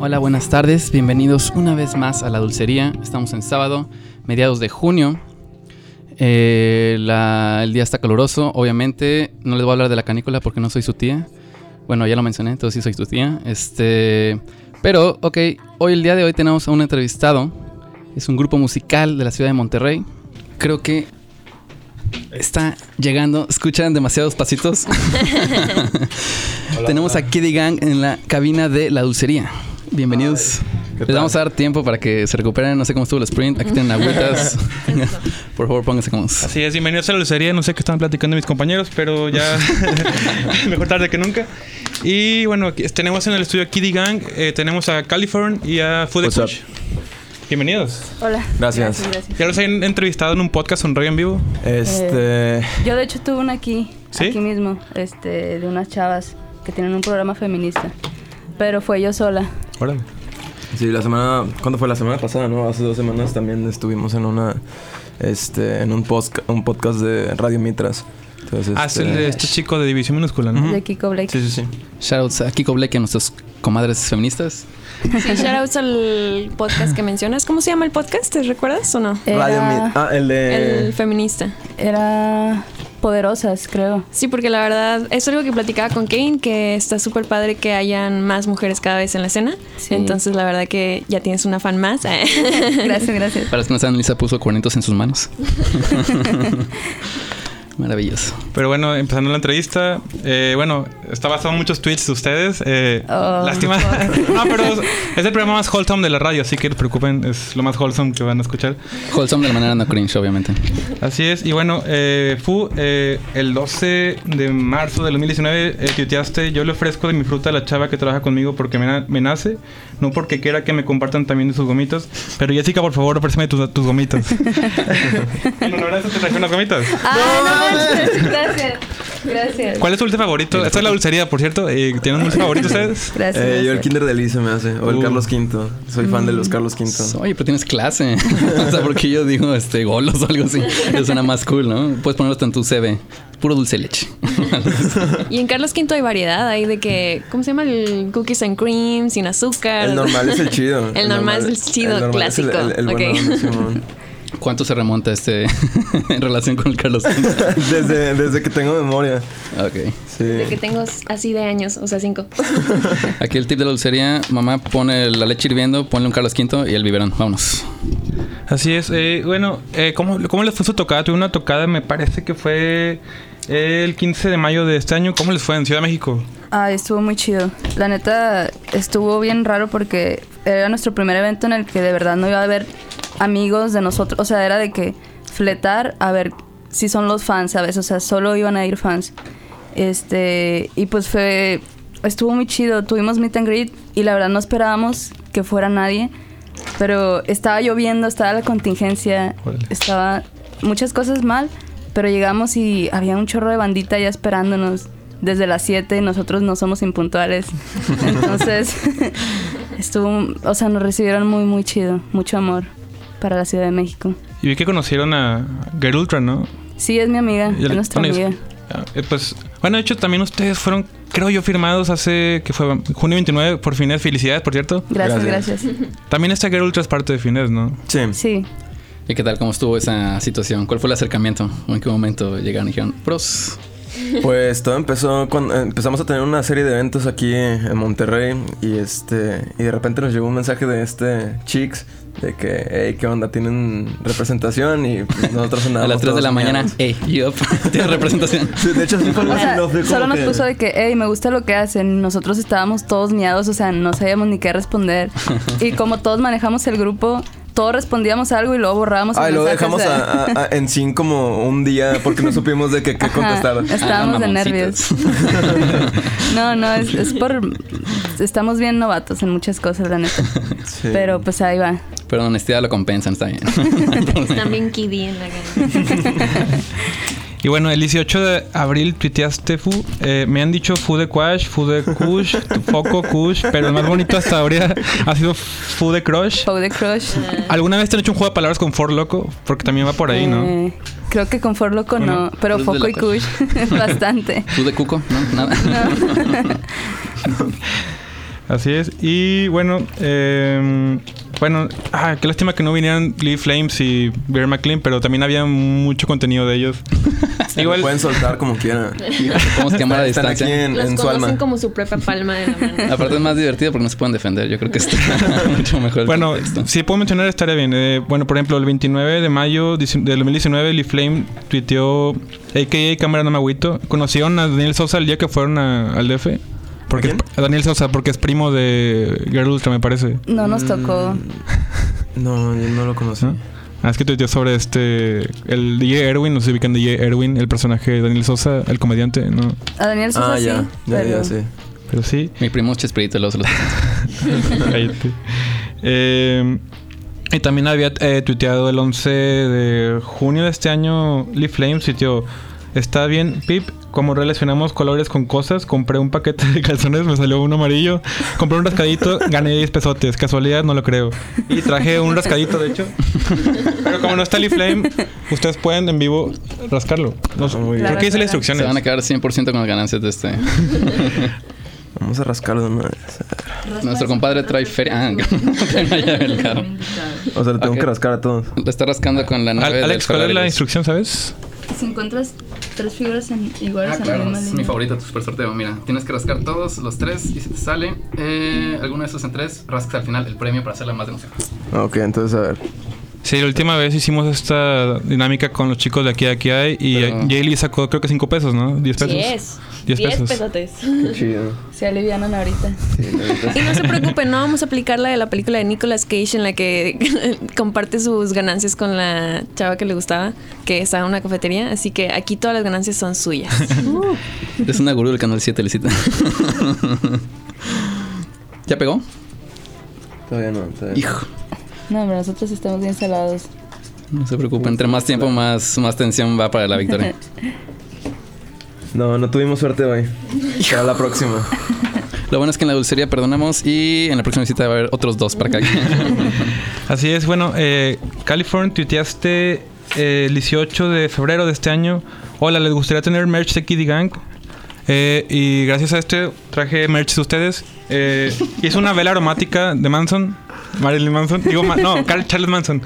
Hola, buenas tardes. Bienvenidos una vez más a La Dulcería. Estamos en sábado, mediados de junio. Eh, el día está caluroso, obviamente. No les voy a hablar de la canícula porque no soy su tía. Bueno, ya lo mencioné, entonces sí soy tu tía. Este, pero, ok, hoy el día de hoy tenemos a un entrevistado. Es un grupo musical de la ciudad de Monterrey. Creo que está llegando. Escuchan demasiados pasitos. tenemos a Kiddy Gang en la cabina de la dulcería. Bienvenidos. ¿qué Les vamos a dar tiempo para que se recuperen. No sé cómo estuvo el sprint. Aquí tienen agüitas. Por favor, pónganse cómodos. Así es, bienvenidos a la lucería. No sé qué están platicando mis compañeros, pero ya mejor tarde que nunca. Y bueno, aquí tenemos en el estudio a Kiddy Gang, eh, tenemos a Californ y a Food What's up? Push. Bienvenidos. Hola. Gracias. gracias. ¿Ya los han entrevistado en un podcast en radio en vivo? Este. Yo de hecho tuve una aquí, ¿Sí? aquí mismo, este, de unas chavas que tienen un programa feminista. Pero fue yo sola. Órale. Sí, la semana. ¿Cuándo fue la semana pasada, no? Hace dos semanas también estuvimos en una. Este. En un, posca- un podcast de Radio Mitras. Entonces. Ah, es el de este chico de división minúscula, ¿no? De Kiko Blake. Sí, sí, sí. Shoutouts a Kiko Blake y a nuestras comadres feministas. Sí, shoutouts al podcast que mencionas. ¿Cómo se llama el podcast? ¿Te recuerdas o no? Era, Radio Mit. Ah, el de. El feminista. era poderosas, creo. Sí, porque la verdad es algo que platicaba con Kane, que está súper padre que hayan más mujeres cada vez en la escena. Sí. Entonces, la verdad que ya tienes una fan más. Gracias, gracias. Para los que no saben, Lisa puso cuernitos en sus manos. Maravilloso. Pero bueno, empezando la entrevista, eh, bueno, está basado en muchos tweets de ustedes. eh, Oh, lástima. no, pero es el programa más wholesome de la radio, así que no se preocupen, es lo más wholesome que van a escuchar. Wholesome de la manera no cringe, obviamente. Así es, y bueno, eh, Fu, eh, el 12 de marzo del 2019 eh, tuiteaste, yo le ofrezco de mi fruta a la chava que trabaja conmigo porque me, na- me nace, no porque quiera que me compartan también de sus gomitos, pero Jessica, por favor, ofréceme tus, tus gomitos. en honor a eso te traje unas gomitas. Ah, no manches. Gracias. Gracias. ¿Cuál es tu dulce favorito? Esta es la dulcería, por cierto. Eh, ¿Tienen un dulce favorito ustedes? Gracias. Eh, yo el. Kinder de Liz se me hace. O el Uh. Carlos V. Soy fan de los Carlos V. Oye, pero tienes clase. o sea, porque yo digo este golos o algo así. Eso suena más cool, ¿no? Puedes ponerlo hasta en tu CV. Puro dulce leche. y en Carlos V hay variedad. Hay de que, ¿cómo se llama? El cookies and cream, sin azúcar. El normal es el chido. El normal es el chido, normal es el- clásico. el- el Ok. bueno. ¿Cuánto se remonta este en relación con el Carlos V? desde, desde que tengo memoria. Ok. Sí. De que tengo así de años, o sea, cinco. Aquí el tip de la dulcería. Mamá pone la leche hirviendo, ponle un Carlos V y el biberón. Vámonos. Así es. eh, bueno, eh, ¿cómo, ¿cómo les fue su tocada? Tuve una tocada, me parece que fue el 15 de mayo de este año. ¿Cómo les fue en Ciudad de México? Ah, estuvo muy chido. La neta, estuvo bien raro porque era nuestro primer evento en el que de verdad no iba a haber amigos de nosotros. O sea, era de que fletar a ver si son los fans, ¿sabes? O sea, solo iban a ir fans. Este, y pues fue, estuvo muy chido. Tuvimos meet and greet y la verdad no esperábamos que fuera nadie. Pero estaba lloviendo, estaba la contingencia, Órale. estaba muchas cosas mal, pero llegamos y había un chorro de bandita ya esperándonos desde las 7, nosotros no somos impuntuales. Entonces, estuvo, o sea, nos recibieron muy, muy chido, mucho amor para la Ciudad de México. Y vi que conocieron a Girl Ultra, ¿no? Sí, es mi amiga, Y es el- nuestra bueno, amiga. ah, eh, pues, bueno, de hecho, también ustedes fueron, creo yo, firmados hace, que fue junio 29 por Fines. Felicidades, por cierto. Gracias, Gracias. gracias. También esta Girl Ultra es parte de Fines, ¿no? Sí. Sí. ¿Y qué tal? ¿Cómo estuvo esa situación? ¿Cuál fue el acercamiento? ¿O en qué momento llegaron y dijeron, pros? Pues todo empezó cuando empezamos a tener una serie de eventos aquí en Monterrey y este y de repente nos llegó un mensaje de este Chicks de que hey, qué onda, tienen representación y nosotros A andábamos las 3 de la mañana, hey, yup, tienes representación. Sí, de hecho sí fue O sea, no fue solo nos que- puso de que, hey, me gusta lo que hacen. Nosotros estábamos todos miados, o sea, no sabíamos ni qué responder. y como todos manejamos el grupo, todos respondíamos algo y luego borrábamos Ah, y luego dejamos a- a- a- en sin como un día porque no supimos de qué, qué Ajá, contestar. Estábamos Ah, de nervios. no, no, es, es por. Estamos bien novatos en muchas cosas, la neta. Sí. Pero pues ahí va. Pero honestidad lo compensan, está bien. Están bien kiddie en la gana. Y bueno, el 18 de abril tuiteaste Fu. Eh, me han dicho Fu de Quash, Fu de Kush, Foco Kush, pero el más bonito hasta ahora ha sido Fu de Crush. Pau de Crush. ¿Alguna vez te han hecho un juego de palabras con For Loco? Porque también va por ahí, ¿no? Eh, creo que con For Loco no, pero Foco y. Kush bastante. ¿Tú de cuco? No, nada. Así es. Y bueno, eh, bueno, ah, qué lástima que no vinieran Lee Flames y Bear McLean, pero también había mucho contenido de ellos. Lo Igual, pueden soltar como quieran. Podemos quemar a Están aquí distancia. en, Los en su alma. como su propia palma de la mano. Aparte es más divertido porque no se pueden defender. Yo creo que está mucho mejor el bueno, contexto. si puedo mencionar estaría bien. Eh, bueno, por ejemplo, el 29 de mayo de 2019, Lee Flame tuiteó, a.k.a. Cámara No Me Agüito. ¿Conocieron a Daniel Sosa el día que fueron a- al DF? Porque quién? es- a Daniel Sosa, porque es primo de Girl Ultra, me parece. No nos tocó. No, yo no lo conocí. ¿No? Ah, es que tuiteó sobre este. El DJ Erwin, no si ubican DJ Erwin, el personaje de Daniel Sosa, el comediante, ¿no? A Daniel Sosa Ah, sí. ya, ya, pero ya, sí. Pero sí. Mi primo es Chespirito, se los Cállate. Eh, y también había eh, tuiteado el 11 de junio de este año Lee Flames sitio Está bien, Pip, como relacionamos colores con cosas, compré un paquete de calzones, me salió uno amarillo, compré un rascadito, gané 10 pesotes, casualidad no lo creo. Y traje un rascadito, de hecho. Pero como no está Lee Flame, ustedes pueden en vivo rascarlo. No, muy bien. creo que dice las Se instrucciones. van a quedar 100% con las ganancias de este. Vamos a rascarlo de una vez. Nuestro compadre trae feria. Ah, del carro. O sea, le tengo Ok. que rascar a todos. Le está rascando con la nave del Alex, ¿cuál es la instrucción, sabes? Si encuentras tres figuras en- iguales Ah, en la claro, misma es línea. mi favorito, tu super sorteo. Mira, tienes que rascar todos los tres y si te sale eh, alguno de esos en tres, rascas al final el premio para hacerla más de emoción. Ok, entonces a ver. Sí, la última vez hicimos esta dinámica con los chicos de aquí, aquí hay. Y Pero- Jaylee sacó creo que 5 pesos, ¿no? 10 pesos. 10. 10 10 pesos. pesotes. Qué chido. Se alivianan ahorita. Y no se preocupen, no vamos a aplicar la de la película de Nicolas Cage en la que comparte sus ganancias con la chava que le gustaba, que estaba en una cafetería. Así que aquí todas las ganancias son suyas. Es una gurú del canal 7, Licita. ¿Ya pegó? Todavía no. Todavía. Hijo. No, pero nosotros estamos bien salados. No se preocupen, entre más tiempo, más, más tensión va para la victoria. No, no tuvimos suerte hoy. Para la próxima. Lo bueno es que en la dulcería perdonamos y en la próxima visita va a haber otros dos para acá. Así es, bueno, eh, California, tuiteaste eh, el 18 de febrero de este año. Hola, ¿les gustaría tener merch de Kiddy Gang? Eh, y gracias a este traje merch de ustedes. Eh, hice una vela aromática de Manson, Marilyn Manson. Digo, ma- no, Carl- Charles Manson.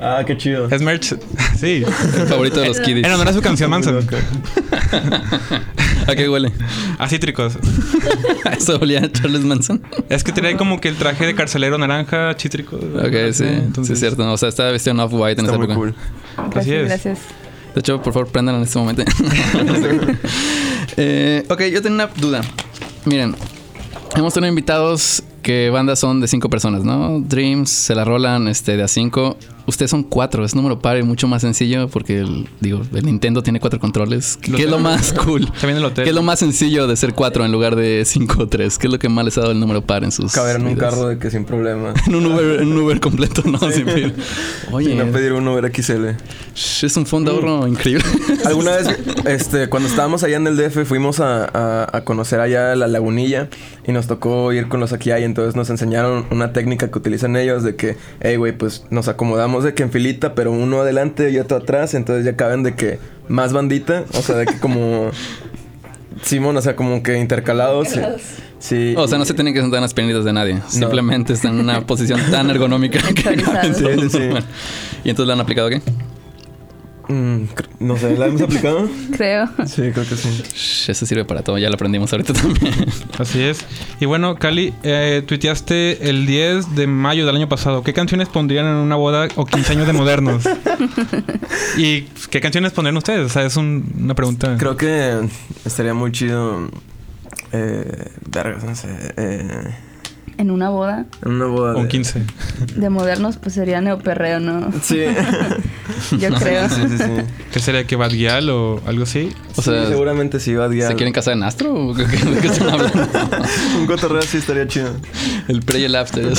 Ah, qué chido. Es merch, sí. El favorito de los kiddies. En honor a su canción Manson. ¿A qué huele? A cítricos. Eso olía a Charles Manson. Es que tenía como que el traje de carcelero naranja, cítrico. Ok, sí, sí, Entonces, es cierto. O sea, estaba vestido en off-white en esa muy época. cool. Gracias, es. gracias. De hecho, por favor, prendan en este momento. Eh, ok, yo tengo una duda. Miren, hemos tenido invitados que bandas son de cinco personas, ¿no? Dreams se la rolan este, de a cinco. Ustedes son cuatro, es número par y mucho más sencillo porque el, digo, el Nintendo tiene cuatro controles. ¿Qué es lo más cool? También el hotel. ¿Qué es lo más sencillo de ser cuatro en lugar de cinco o tres? ¿Qué es lo que más les ha dado el número par en sus Caber en un vidas? carro de que sin problema. En un Uber, en un Uber completo, ¿no? Sin fila. Oye, Y no pedir un Uber XL. es un fondo de ahorro increíble. Alguna vez, este, cuando estábamos allá en el DF, fuimos a, a- a conocer allá la lagunilla y nos tocó ir con los aquí hay. Entonces nos enseñaron una técnica que utilizan ellos de que, hey, güey, pues nos acomodamos de que en filita, pero uno adelante y otro atrás. Entonces ya caben de que más bandita, o sea, de que como. Simón, o sea, como que intercalados. sí. Sí. O sea, no se tienen que sentar en las piernitas de nadie. Simplemente están en una posición tan ergonómica que caben Sí, todos. sí, sí. ¿Y entonces la han aplicado qué? Mm, no sé, ¿la hemos aplicado? Creo. Sí, creo que sí. Shh, Eso sirve para todo. Ya lo aprendimos ahorita también. Así es. Y bueno, Cali, eh, tuiteaste el 10 de mayo del año pasado. ¿Qué canciones pondrían en una boda o 15 años de modernos? ¿Y qué canciones pondrían ustedes? O sea, es un- una pregunta. Creo que estaría muy chido. Eh, vergas, no sé. Eh, En una boda en una boda. Un de- 15. de modernos, pues sería neoperreo, ¿no? Sí. Yo creo. sí, sí, sí. ¿Qué sería? ¿Que Bad Gyal o algo así? O sea, Sí, seguramente sí va a ¿se quieren casar en Astro? ¿O qué, qué están hablando? un cotorreo así estaría chido. El pre y el after.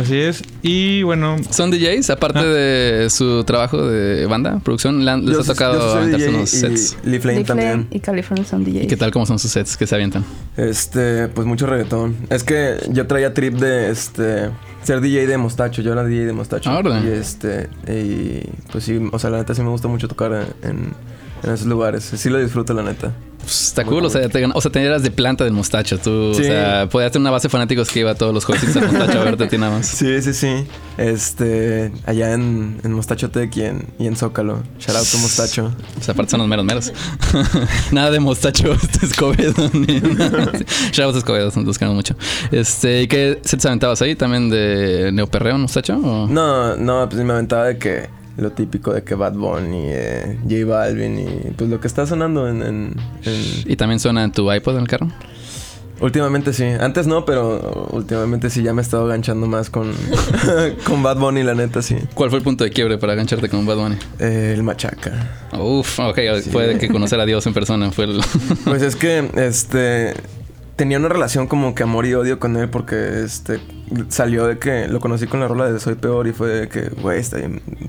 Así es. Y bueno, ¿Son DJs? Aparte Ah. de su trabajo de banda, producción, ¿le han- ¿les Yo ha tocado aventarse DJ unos y sets? Lee Flame Lee Flame también. y California son DJs. ¿Y qué tal? ¿Cómo son sus sets que se avientan? Este, pues mucho reggaetón. Es que yo traía trip de este ser DJ de Mostacho. Yo era DJ de Mostacho. Ah, órale. y este, y pues sí, o sea, la neta sí me gusta mucho tocar en, en esos lugares. Sí lo disfruto, la neta. Pues, está cool, o sea, te, o sea, te eras de planta del mostacho. Tú, Sí. o sea, podías tener una base de fanáticos que iba a todos los jueves al mostacho a verte a ti nada más. Sí, sí, sí. Este, allá en, en Mostacho Tech y en, y en Zócalo. Shout out to Mostacho. O sea, aparte son los meros meros. Nada de mostacho, este Escobedo. ni nada. Shout out a Escobedo, nos queremos mucho. Este, ¿y qué sets aventabas ahí? ¿También de neoperreo, mostacho? O? No, no, pues me aventaba de que lo típico de que Bad Bunny, eh, J Balvin y pues lo que está sonando en, en- en- ¿Y también suena en tu iPod en el carro? Últimamente sí. Antes no, pero últimamente sí ya me he estado ganchando más con, con Bad Bunny, la neta, sí. ¿Cuál fue el punto de quiebre para gancharte con Bad Bunny? Eh, el machaca. Uf, ok, fue de que conocer a Dios en persona. Fue el... Pues es que, este... Tenía una relación como que amor y odio con él porque, este... Salió de que lo conocí con la rola de Soy Peor y fue de que, güey, está,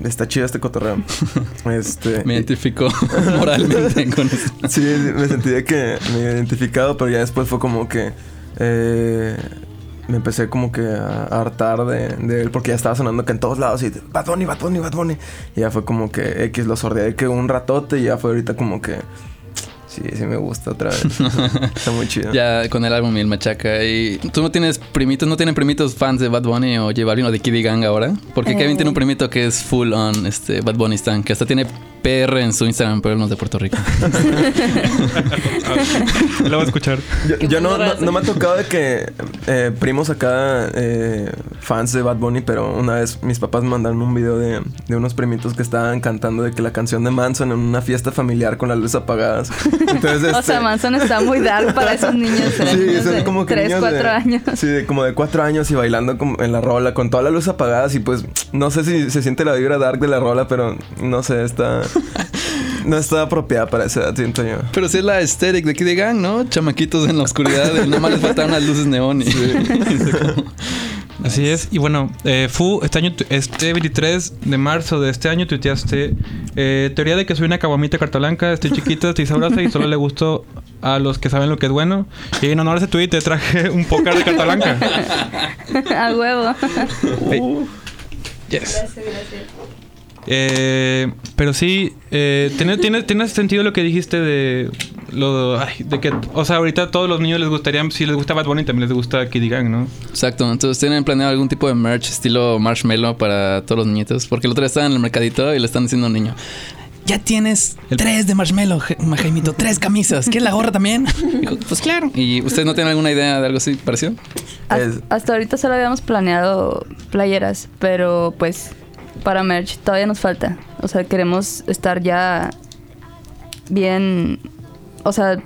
está chido este cotorreo. este... Me identifico moralmente con eso. Sí, me sentí de que me había identificado, pero ya después fue como que eh, me empecé como que a, a hartar de, de él porque ya estaba sonando que en todos lados y Bad Bunny, Bad Bunny, Bad Bunny. Y ya fue como que X lo sordeé que un ratote y ya fue ahorita como que sí, sí me gusta otra vez. Está muy chido. Ya con el álbum y el machaca. ¿Y tú no tienes primitos, no tienen primitos fans de Bad Bunny o J Balvin o de Kiddy Gang ahora? Porque Eh. Kevin tiene un primito que es full on este, Bad Bunny Stan, que hasta tiene PR en su Instagram, pero él no es de Puerto Rico. lo voy a escuchar. Yo, no, no, me ha tocado de que eh, primos acá, eh, fans de Bad Bunny, pero una vez mis papás me mandaron un video de, de unos primitos que estaban cantando de que la canción de Manson en una fiesta familiar con las luces apagadas. Entonces, O este, sea, Manson está muy dark para esos niños. Sí, niños son de como que 3, niños 4 de, años. Sí, de como de cuatro años y bailando como en la rola con todas las luces apagadas y pues no sé si se siente la vibra dark de la rola, pero no sé, está no está apropiada para esa edad, siento yo. Pero sí es la aesthetic de Kiddy Gang, ¿no? Chamaquitos en la oscuridad, y nada más les faltaban las luces neón y... Así es. Y bueno, eh, Fu, este año, este 23 de marzo de este año tuiteaste eh, teoría de que soy una caguamita carta blanca, estoy chiquita, estoy sabrosa y solo le gusto a los que saben lo que es bueno. Y en honor a ese tweet te traje un póker de carta blanca. A huevo. Hey. Yes. Eh, pero sí, eh, tiene, tiene, tiene sentido lo que dijiste de lo ay, de que, o sea, ahorita a todos los niños les gustaría, si les gusta Bad Bunny, también les gusta Kiddy Gang, ¿no? Exacto, entonces tienen planeado algún tipo de merch estilo marshmallow para todos los niñitos. Porque el otro día estaba en el mercadito y le están diciendo a un niño. Ya tienes El- tres de marshmallow, Ja- Jaimito, tres camisas. ¿Quieres la gorra también? Dijo, pues claro. ¿Y ustedes no tienen alguna idea de algo así parecido? Es- Hasta ahorita solo habíamos planeado playeras, pero pues para merch todavía nos falta. O sea, queremos estar ya bien, o sea,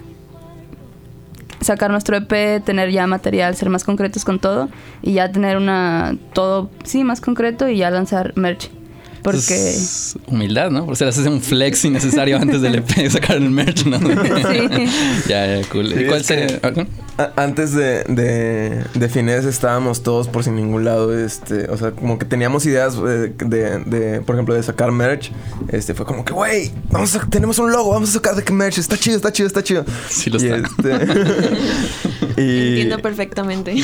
sacar nuestro EP, tener ya material, ser más concretos con todo y ya tener una todo sí más concreto y ya lanzar merch. Porque Es humildad, ¿no? O sea, haces un flex innecesario antes del EP sacar el merch, ¿no? Sí. ya, ya, cool. Sí, ¿Y cuál sería? Antes de, de, de Finés estábamos todos por sin ningún lado, este, o sea, como que teníamos ideas eh, de, de, por ejemplo, de sacar merch, este, fue como que, güey, vamos a, tenemos un logo, vamos a sacar de que merch, está chido, está chido, está chido. Sí lo Y, está. este, y- Entiendo perfectamente.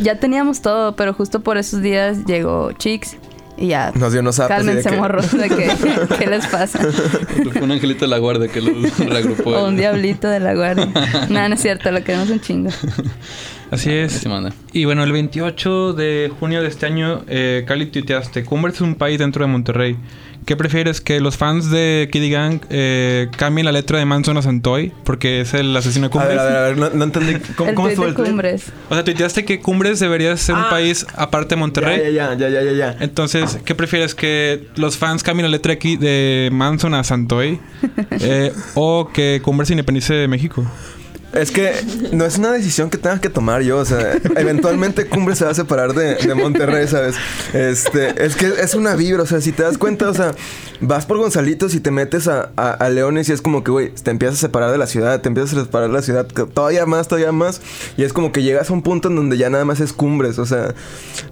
ya teníamos todo, pero justo por esos días llegó Chicks y ya Nos dio unos cálmense que- morros de que qué les pasa. Fue un angelito de la guardia que lo reagrupó. O un diablito de la guardia. Nada, no es cierto, lo queremos un chingo. Así es. Sí, manda. Y bueno, el 28 de junio de este año, eh, Cali tuiteaste, Cumbres es un país dentro de Monterrey. ¿Qué prefieres? ¿Que los fans de Kiddy Gang eh, cambien la letra de Manson a Santoy? Porque es el asesino de A ver, Cumbres. a ver, a ver, no, no entendí. ¿Cómo, el cómo estuvo el cumbres. O sea, tuiteaste que Cumbres debería ser un Ah. país aparte de Monterrey. Ya, ya, ya, ya, ya, ya. Entonces, ¿qué prefieres? ¿Que los fans cambien la letra aquí de Manson a Santoy? Eh, ¿O que Cumbres independice de México? Es que no es una decisión que tenga que tomar yo. O sea, eventualmente Cumbre se va a separar de, de Monterrey, ¿sabes? Este, es que es una vibra. O sea, si te das cuenta, o sea, vas por Gonzalitos y te metes a, a, a Leones y es como que, güey, te empiezas a separar de la ciudad, te empiezas a separar de la ciudad todavía más, todavía más. Y es como que llegas a un punto en donde ya nada más es cumbres. O sea,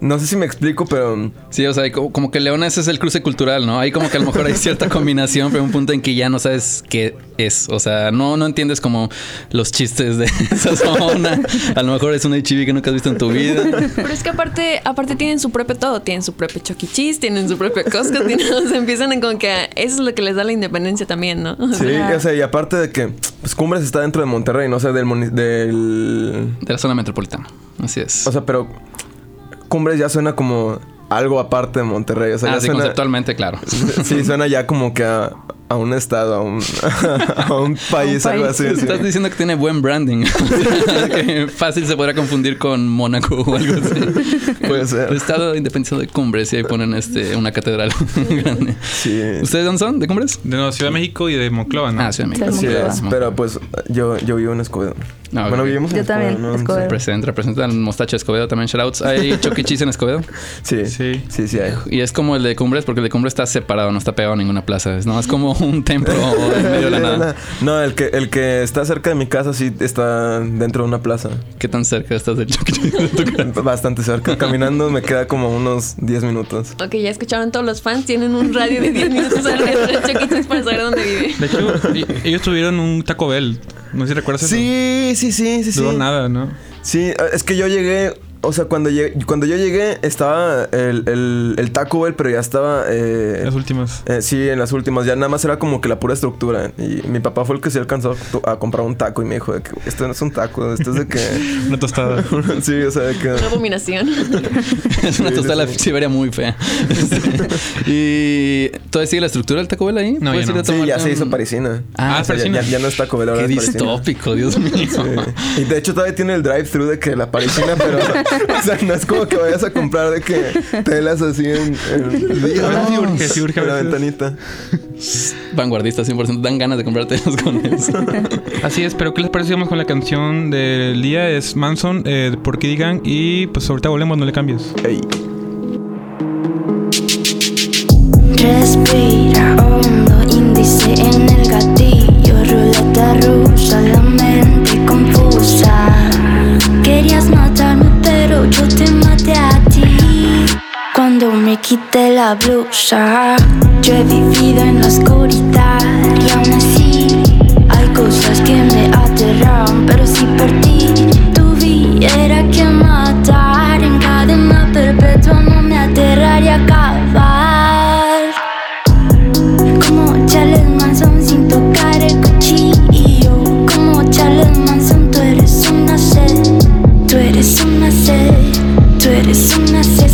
no sé si me explico, pero. Sí, o sea, hay como, como que Leones es el cruce cultural, ¿no? Hay como que a lo mejor hay cierta combinación, pero un punto en que ya no sabes qué es. O sea, no, no entiendes como los chistes de esa zona. A lo mejor es una HIV que nunca has visto en tu vida. Pero es que aparte, aparte tienen su propio todo, tienen su propio Chuck E. Cheese, tienen su propio Costco, tienen, o sea, empiezan como que eso es lo que les da la independencia también, ¿no? O Sí, sea, o sea, y aparte de que pues, Cumbres está dentro de Monterrey, no sé, del, muni- del. De la zona metropolitana. Así es. O sea, pero Cumbres ya suena como algo aparte de Monterrey. O sea, ah, ya sí, suena, conceptualmente, claro. Sí, suena ya como que a, a un estado, a un, a un país, algo país. así. sí. Estás diciendo que tiene buen branding. Que fácil se podrá confundir con Mónaco o algo así. Puede ser. El estado independizado de Cumbres y ahí ponen este, una catedral grande. Sí. ¿Ustedes dónde son? ¿De Cumbres? De no, Ciudad de México y de Monclova, ¿no? Ah, Ciudad de México. Así es. Pero pues yo, yo vivo en Escobedo. Ah. Bueno, vivimos en Yo también, ¿no? Escobedo. Presenta, representa el mostacho de Escobedo también, shoutouts. ¿Hay Chuck E. Cheese en Escobedo? Sí. Sí. Sí. Sí, sí hay. Y es como el de Cumbres, porque el de Cumbres está separado, no está pegado a ninguna plaza. Es, no, es como un templo en medio de la nada. No, el que, el que está cerca de mi casa sí está dentro de una plaza. ¿Qué tan cerca estás del de tu casa? Bastante cerca. Caminando me queda como unos 10 minutos. Ok, ya escucharon todos los fans, tienen un radio de 10 minutos alrededor de Chuck. Cheese para saber dónde vive. De hecho, ellos tuvieron un Taco Bell. No sé si recuerdas eso. Sí, sí, sí, sí, sí. Duró nada, ¿no? Sí, es que yo llegué, o sea, cuando llegué, cuando yo llegué estaba el, el, el Taco Bell, pero ya estaba... eh, Las últimas. eh, sí, en las últimas, ya nada más era como que la pura estructura. Y mi papá fue el que se alcanzó a, comprar un taco y me dijo, de que, esto no es un taco, esto es de que... Una tostada. sí, o sea, de que... Una abominación. Es una tostada de la Siberia muy fea. ¿Y todavía sigue la estructura del Taco Bell ahí? No, ¿Puedes ya no. Sí, ya se hizo parisina. Ah, O sea, ya, parisina. ya- ya no es Taco Bell, ahora Qué distópico, Dios mío. Sí. Y de hecho todavía tiene el drive-thru de que la parisina, pero... o sea, no es como que vayas a comprar de que telas así en... en A veces sí urge, sí urge a en la ventanita. Vanguardista 100%. Dan ganas de comprarte con eso. Así es, pero ¿qué les parece? Vamos con la canción del día. Es Manson, eh, Por qué digan. Y pues ahorita volvemos, no le cambies. Ey. Respira hondo, índice en el gatillo, ruleta rusa, la mente confusa. Quité la blusa, yo he vivido en la oscuridad y aún así hay cosas que me aterran, pero si por ti tuviera que matar en cadena perpetua no me aterraría acabar. Como Charles Manson sin tocar el cuchillo. Como Charles Manson, tú eres una sed. Tú eres una sed. Tú eres un asesino.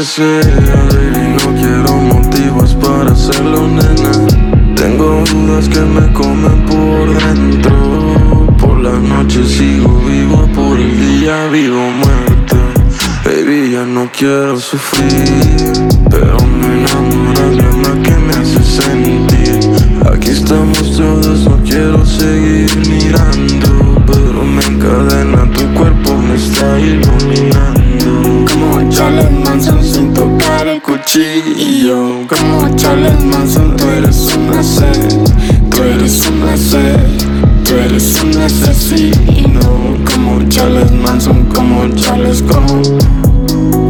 Baby, no quiero motivos para hacerlo, nena. Tengo dudas que me comen por dentro. Por la noche sigo vivo, por el día vivo muerto. Baby, ya no quiero sufrir, pero Manson sin tocar el Cuchillo, Como Charles Manson, tú eres una sed. Tú eres una sed. Tú eres un asesino. Como Charles Manson, como Charles, como.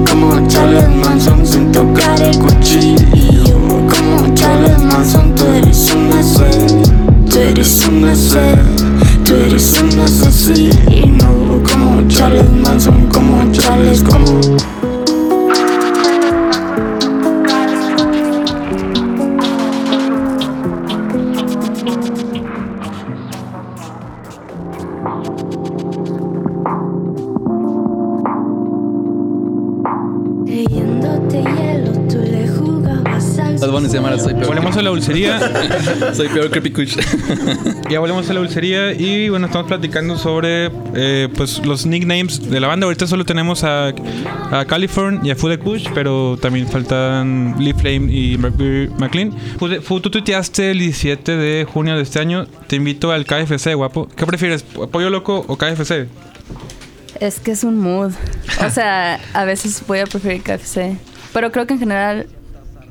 Como Charles Manson sin tocar el cuchillo. Como Charles Manson, tú eres una sed. Tú eres una sed. Tú eres un asesino. Como Charles Manson, como Charles, como. Dulcería. Soy peor Creepy Kush. ya volvemos a la dulcería y bueno, estamos platicando sobre eh, pues los nicknames de la banda. Ahorita solo tenemos a, a Californ y a Food Kush, pero también faltan Lee Flame y McLean. Fu- Fu, tú tuiteaste el 17 de junio de este año. Te invito al KFC, guapo. ¿Qué prefieres, pollo loco o KFC? Es que es un mood. O sea, a veces voy a preferir KFC. Pero creo que en general,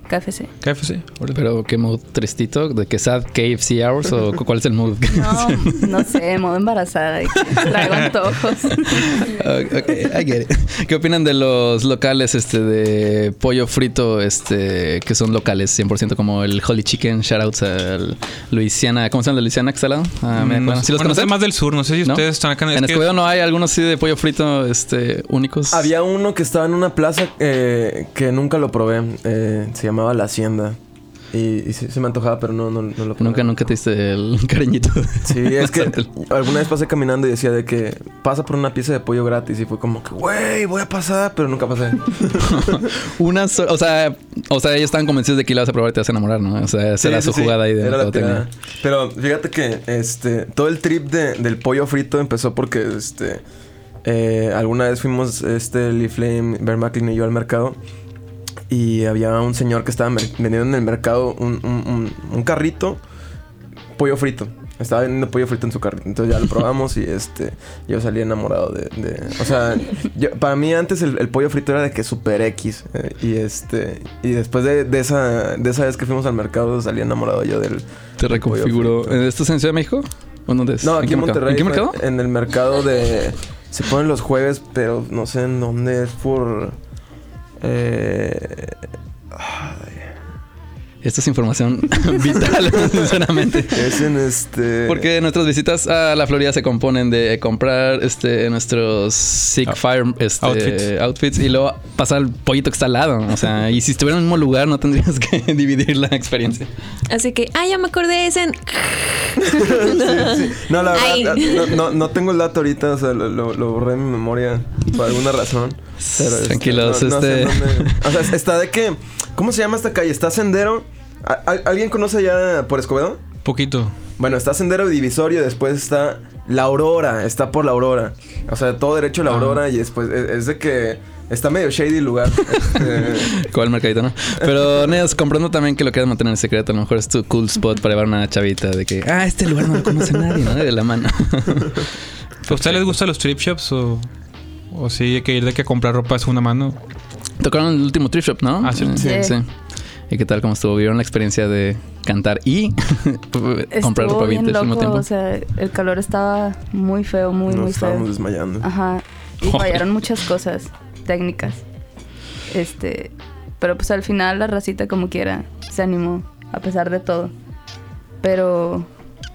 KFC. KFC. Pero qué mood tristito, de que sad KFC hours o cu- cuál es el mood. No, no sé, modo embarazada. Traigo antojos. Ok, ok, I get it. ¿Qué opinan de los locales este de pollo frito este que son locales 100% como el Holy Chicken, shoutouts al Luisiana, ¿cómo se llama Luisiana que está al lado? Ah, me Mm, acuerdo. no. ¿Sí los Bueno, más del sur. No sé si ¿No? ustedes están acá. En que- Escobedo no hay algunos sí de pollo frito este únicos. Había uno que estaba en una plaza eh, que nunca lo probé. eh, se llamaba La Hacienda. Y, y sí, se me antojaba, pero no, no, no lo probé. Nunca, nunca te diste el cariñito. Sí, es que alguna vez pasé caminando y decía de que pasa por una pieza de pollo gratis y fue como que, güey, voy a pasar, pero nunca pasé. Una o sea, o sea, ellos estaban convencidos de que la vas a probar y te vas a enamorar, ¿no? O sea, esa era Sí, su jugada ahí de Era la tirada. Pero fíjate que este todo el trip de- del pollo frito empezó porque este eh, alguna vez fuimos este Lee Flame, Bear McLean y yo al mercado y había un señor que estaba vendiendo en el mercado un, un- un- un carrito pollo frito. Estaba vendiendo pollo frito en su carrito. Entonces ya lo probamos y este yo salí enamorado de... de- o sea, yo- para mí antes el, el pollo frito era de que super X. eh, y este... Y después de, de esa, de esa vez que fuimos al mercado salí enamorado yo del... Te reconfiguró. ¿Esto es en Ciudad de México? ¿O dónde es? No, aquí en? Monterrey. ¿En qué mercado? En el mercado de... Se ponen los jueves, pero no sé en dónde es por... Eh, Esta es información vital, sinceramente. es en este... Porque nuestras visitas a la Florida se componen de comprar este nuestros Sick Fire este, outfits. outfits. y luego pasar al pollito que está al lado. O sea, y si estuviera en el mismo lugar no tendrías que dividir la experiencia. Así que, ah, ya me acordé de ese. No, la Ay. verdad, no, no, no tengo el dato ahorita, o sea, lo, lo- lo borré en mi memoria por alguna razón. Pero, este, Tranquilos, no- no sé este- dónde- o sea, está de que... ¿Cómo se llama esta calle? ¿Está Sendero? ¿A- al- ¿Alguien conoce ya por Escobedo? Poquito. Bueno, está Sendero y Divisorio, después está La Aurora, está por La Aurora. O sea, todo derecho a La Ah. Aurora y después es, es de que está medio shady el lugar. Este, ¿Cuál mercadito, no? Pero, Neos, comprendo también que lo quieras mantener en secreto. A lo mejor es tu cool spot para llevar una chavita de que, ah, este lugar no lo conoce nadie, ¿no? De la mano. ¿A ustedes les gustan los trip shops o, o sí hay que ir de que comprar ropa de segunda mano? Tocaron el último thrift shop, ¿no? Ah, sí. Eh, Sí. ¿Y qué tal? ¿Cómo estuvo? ¿Vieron la experiencia de cantar y comprar ropa bien vintage al mismo tiempo? o sea, el calor estaba muy feo, muy, nos muy estábamos feo. desmayando. Ajá. Y Joder. fallaron muchas cosas técnicas. Este, pero pues al final la racita como quiera se animó a pesar de todo. Pero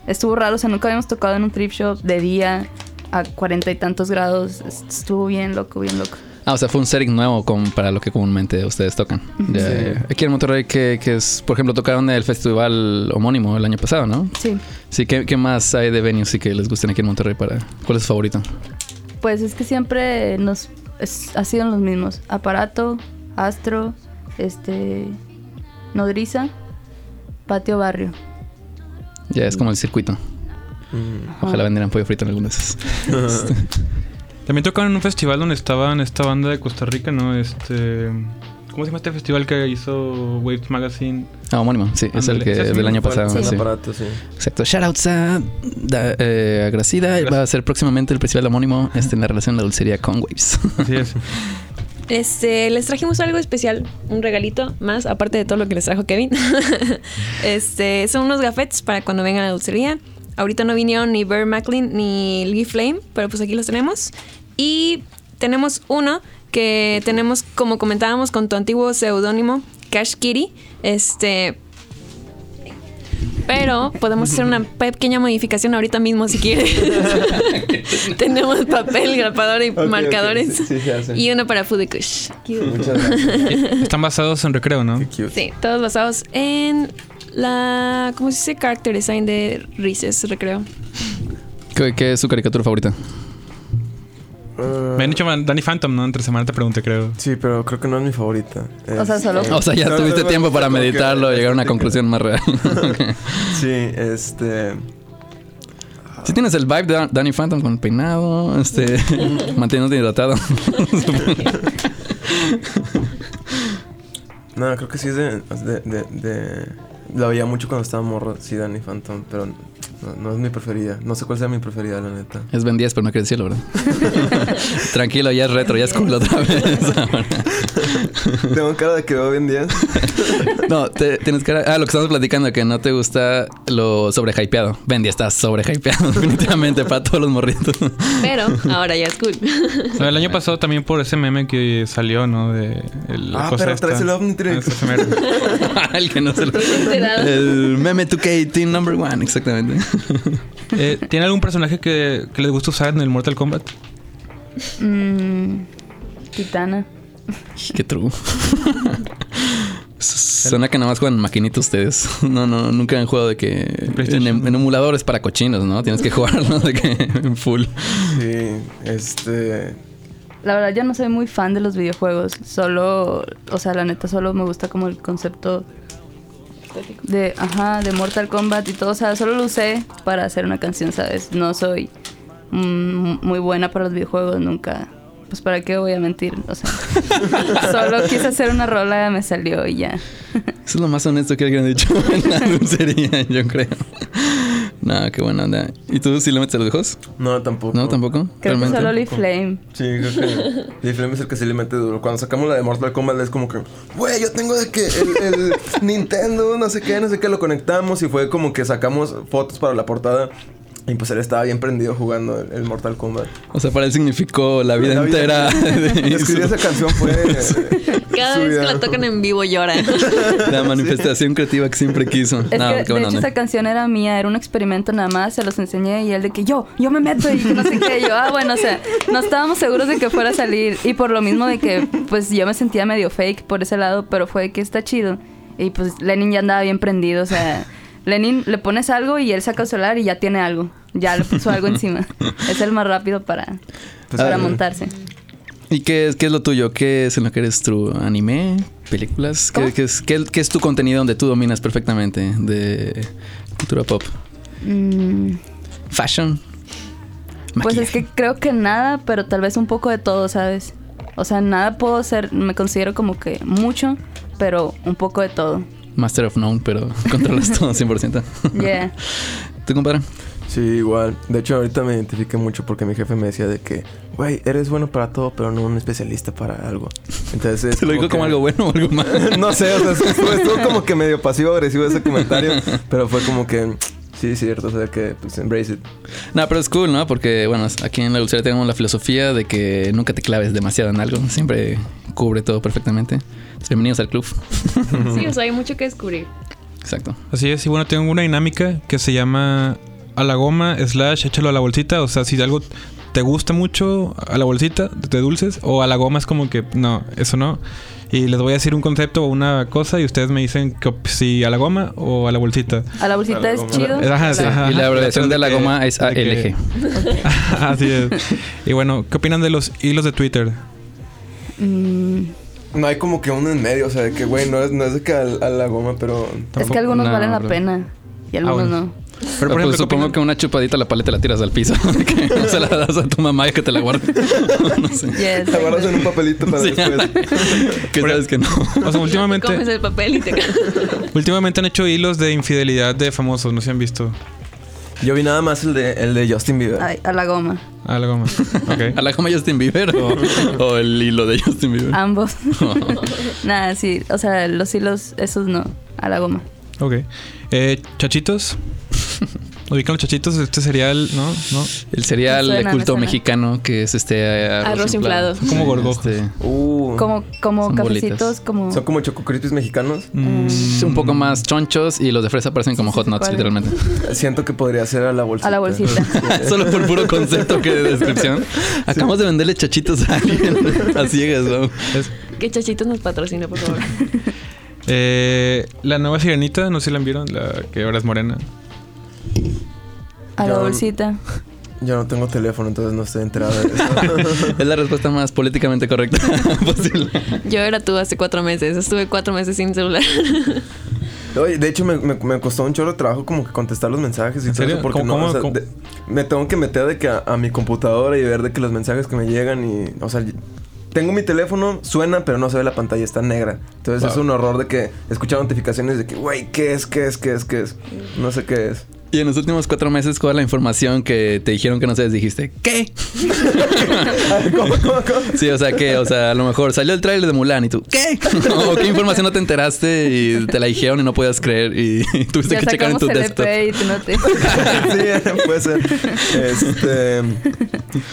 estuvo raro, o sea, nunca habíamos tocado en un trip shop de día a cuarenta y tantos grados. Est- Estuvo bien loco, bien loco. Ah, o sea, fue un setting nuevo como para lo que comúnmente ustedes tocan. Sí. ya. Aquí en Monterrey, que, que es, por ejemplo, tocaron el festival homónimo el año pasado, ¿no? Sí. Sí, ¿qué, qué más hay de venues y que les gusten aquí en Monterrey para... ¿Cuál es su favorito? Pues es que siempre nos es- ha sido los mismos. Aparato, Astro, este Nodriza, Patio Barrio. Ya es como el circuito. Ojalá vendieran pollo frito en algunas. También tocaron en un festival donde estaban esta banda de Costa Rica, ¿no? Este... ¿Cómo se llama este festival que hizo Waves Magazine? Ah, homónimo, sí, es el que es del año pasado. Un sí. aparato, sí. Exacto. Shoutouts a, da- eh, a Gracida. Va a ser próximamente el festival homónimo este, en la relación de la dulcería con Waves. Así es. Este, les trajimos algo especial, un regalito más, aparte de todo lo que les trajo Kevin. este, son unos gafetes para cuando vengan a la dulcería. Ahorita no vinieron ni Bear McLean ni Lee Flame, pero pues aquí los tenemos. Y tenemos uno que tenemos, como comentábamos, con tu antiguo seudónimo, Cash Kitty. Este. Pero podemos hacer una pequeña modificación ahorita mismo si quieres. Tenemos papel, grapador y Ok, ok, marcadores. sí, sí se hace. Y uno para Food y Kush. Muchas gracias. Están basados en recreo, ¿no? Qué cute. Sí, todos basados en la. ¿Cómo se dice? Character design de Reese's, recreo. ¿Qué, qué es su caricatura favorita? Me han dicho Danny Phantom, ¿no? Entre semana te pregunté, creo. Sí, pero creo que no es mi favorita. O sea, solo- O sea, ya No, tuviste no, tiempo no, para meditarlo y llegar a una conclusión más real. Sí, este. Sí tienes el vibe de Dan- Danny Phantom con el peinado, este, manteniéndote hidratado. No, creo que sí es de. de, de, de- la veía mucho cuando estaba morro, sí, Danny Phantom, pero no, no es mi preferida. No sé cuál sea mi preferida, la neta. es Ben 10, pero no quiere decirlo, ¿verdad? Tranquilo, ya es retro, ya es cool otra vez. Tengo cara de que veo bien 10. no, te- tienes cara... Ah, lo que estamos platicando, que no te gusta lo sobrehypeado. Ben 10 está sobrehypeado, definitivamente, para todos los morritos. Pero ahora ya es cool. No, el año pasado también por ese meme que salió, ¿no? De el, Ah, cosa pero esta. traes el Omnitrix. Ah, el que no se lo... El meme 2K Team Number One, exactamente. Eh, ¿Tiene algún personaje que, que les gusta usar en el Mortal Kombat? Mm, Titana. Qué true. Suena que nada más juegan maquinitos ustedes. No, no, nunca han jugado de que en, PlayStation. en emuladores para cochinos, ¿no? Tienes que jugarlo de que en full. Sí, este. La verdad, yo no soy muy fan de los videojuegos. Solo, o sea, la neta, solo me gusta como el concepto de, ajá, de Mortal Kombat y todo. O sea, solo lo usé para hacer una canción, ¿sabes? No soy mm, muy buena para los videojuegos, nunca. Pues para qué voy a mentir, o sea. solo quise hacer una rola, me salió y ya. Eso es lo más honesto que alguien ha dicho en la dulcería, yo creo. No, qué buena onda. ¿Y tú sí le metes a los viejos? No, tampoco. No, tampoco. Creo que solo Lee Flame. Sí, creo que Lee Flame es el que sí le mete duro. Cuando sacamos la de Mortal Kombat es como que, güey, yo tengo de que el, el Nintendo, no sé qué, no sé qué, lo conectamos y fue como que sacamos fotos para la portada. Y pues él estaba bien prendido jugando el, el Mortal Kombat. O sea, para él significó la vida La vida- entera. de Escribir esa canción fue. eh, Cada vez que la tocan en vivo llora. la manifestación creativa que siempre quiso. Es no, que, de hecho, onda. esa canción era mía, era un experimento nada más, se los enseñé y él de que yo, yo me meto y no sé qué. Y yo, ah, bueno, o sea, no estábamos seguros de que fuera a salir. Y por lo mismo de que, pues yo me sentía medio fake por ese lado, pero fue que está chido. Y pues Lenin ya andaba bien prendido, o sea, Lenin le pones algo y él saca el celular y ya tiene algo. Ya le puso algo encima. Es el más rápido para, Pues, para ah, montarse. ¿Y qué es, qué es lo tuyo? ¿Qué es en lo que eres true? ¿Anime? ¿Películas? ¿Qué, es, qué- qué es tu contenido donde tú dominas perfectamente de cultura pop? Mm, ¿Fashion? Pues es que creo que nada, pero tal vez un poco de todo, ¿sabes? O sea, nada puedo ser, me considero como que mucho, pero un poco de todo. Master of None, pero controlas todo 100%. Yeah. ¿Tú, compadre? Sí, igual. De hecho, ahorita me identifiqué mucho porque mi jefe me decía de que, güey, eres bueno para todo, pero no un especialista para algo. Entonces. es ¿Te lo dijo como que- algo bueno o algo malo? no sé, o sea, estuvo, estuvo como que medio pasivo-agresivo ese comentario, pero fue como que. Sí, es cierto, o sea, que pues embrace it. No, pero es cool, ¿no? Porque, bueno, aquí en la dulcería tenemos la filosofía de que nunca te claves demasiado en algo. Siempre cubre todo perfectamente. Bienvenidos al club. Sí, o sea, hay mucho que descubrir. Exacto. Así es, y bueno, tengo una dinámica que se llama a la goma slash échalo a la bolsita. O sea, si algo te gusta mucho a la bolsita de dulces o a la goma es como que no, eso no. Y les voy a decir un concepto o una cosa y ustedes me dicen que si a la goma o a la bolsita. A la bolsita A la es goma. chido. Ajá, sí, ajá. y la abreviación de la que- goma es de que- ALG. Así es. Y bueno, ¿qué opinan de los hilos de Twitter? Mm, No hay como que uno en medio, o sea, de que, güey, no es, no es de que a, a la goma, pero. es que algunos no, valen la bro. pena y algunos bueno. no. Pero por ejemplo, pues, ¿qué supongo que una chupadita la paleta la tiras al piso. que no se la das a tu mamá y que te la guarde. no sé. Yes, La guardas en un papelito para Sí. después. que sabes que no. O sea, últimamente, Comes el papel y te últimamente han hecho hilos de infidelidad de famosos, no se han visto. Yo vi nada más el de, el de Justin Bieber. Ay, a la goma. A la goma. Ok. ¿A la goma Justin Bieber o, o el hilo de Justin Bieber? Ambos. Nada, sí. O sea, los hilos, esos no. A la goma. Ok. Eh, chachitos. Ubican los chachitos, este cereal, ¿no? ¿No? El cereal de culto mexicano que es este eh, Arroz inflado. Como gorgojos. Este, Uh, Como, como Son cafecitos, bolitas. como. Son como choco crispies mexicanos. Mm, es un poco más chonchos y los de fresa parecen como Sí, hot sí, nuts, literalmente. Siento que podría ser a la bolsita. A la bolsita. Solo por puro concepto que de descripción. Acabamos de venderle chachitos a alguien a ciegas, ¿no? Que Chachitos nos patrocina, por favor. Eh, la nueva sirenita, no sé si la vieron, la que ahora es morena. A la bolsita. Yo no tengo teléfono, entonces no estoy enterado de eso. Es la respuesta más políticamente correcta posible. Yo era tú hace cuatro meses. Estuve cuatro meses sin celular. Oye, de hecho me, me- me costó un chorro de trabajo como que contestar los mensajes y ¿En todo serio? eso porque ¿Cómo- no, o sea, de- me tengo que meter de que a, a mi computadora y ver de que los mensajes que me llegan y, o sea, tengo mi teléfono, suena, pero no se ve la pantalla, está negra. Entonces es un horror de que escuchar notificaciones de que, güey, ¿qué es? ¿Qué es? ¿Qué es? ¿Qué es? No sé qué es. Y en los últimos cuatro meses, ¿cuál es la información que te dijeron que no sabes? Dijiste, ¿qué? ¿Cómo, cómo, cómo? Sí, o sea, que, o sea, a lo mejor salió el tráiler de Mulan y tú, ¿qué? o qué información no te enteraste y te la dijeron y no podías creer y tuviste Ya que checar en tu desktop. EP y tú no te... sí, puede ser. Este,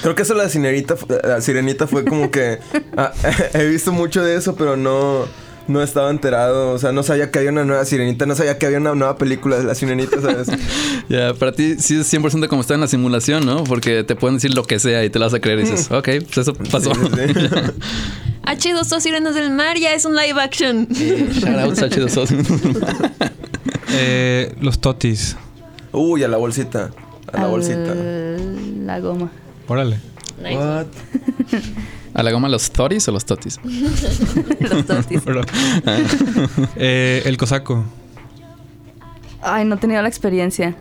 creo que eso la sirenita, la sirenita fue como que ah, he visto mucho de eso, pero no no estaba enterado, o sea, no sabía que había una nueva sirenita, no sabía que había una nueva película de la sirenita, ¿sabes? Ya, para ti sí es 100% como estar en la simulación, ¿no? Porque te pueden decir lo que sea y te lo vas a creer y dices, ok, pues eso pasó. Sí, sí, sí. H2O Sirenas del Mar ya es un live action. Shout out H2O. Eh, los totis. Uy, a la bolsita, a la Al- bolsita. La goma. Órale. What? ¿A la goma los toris o los totis? Los totis. Eh, el cosaco. Ay, no he tenido la experiencia.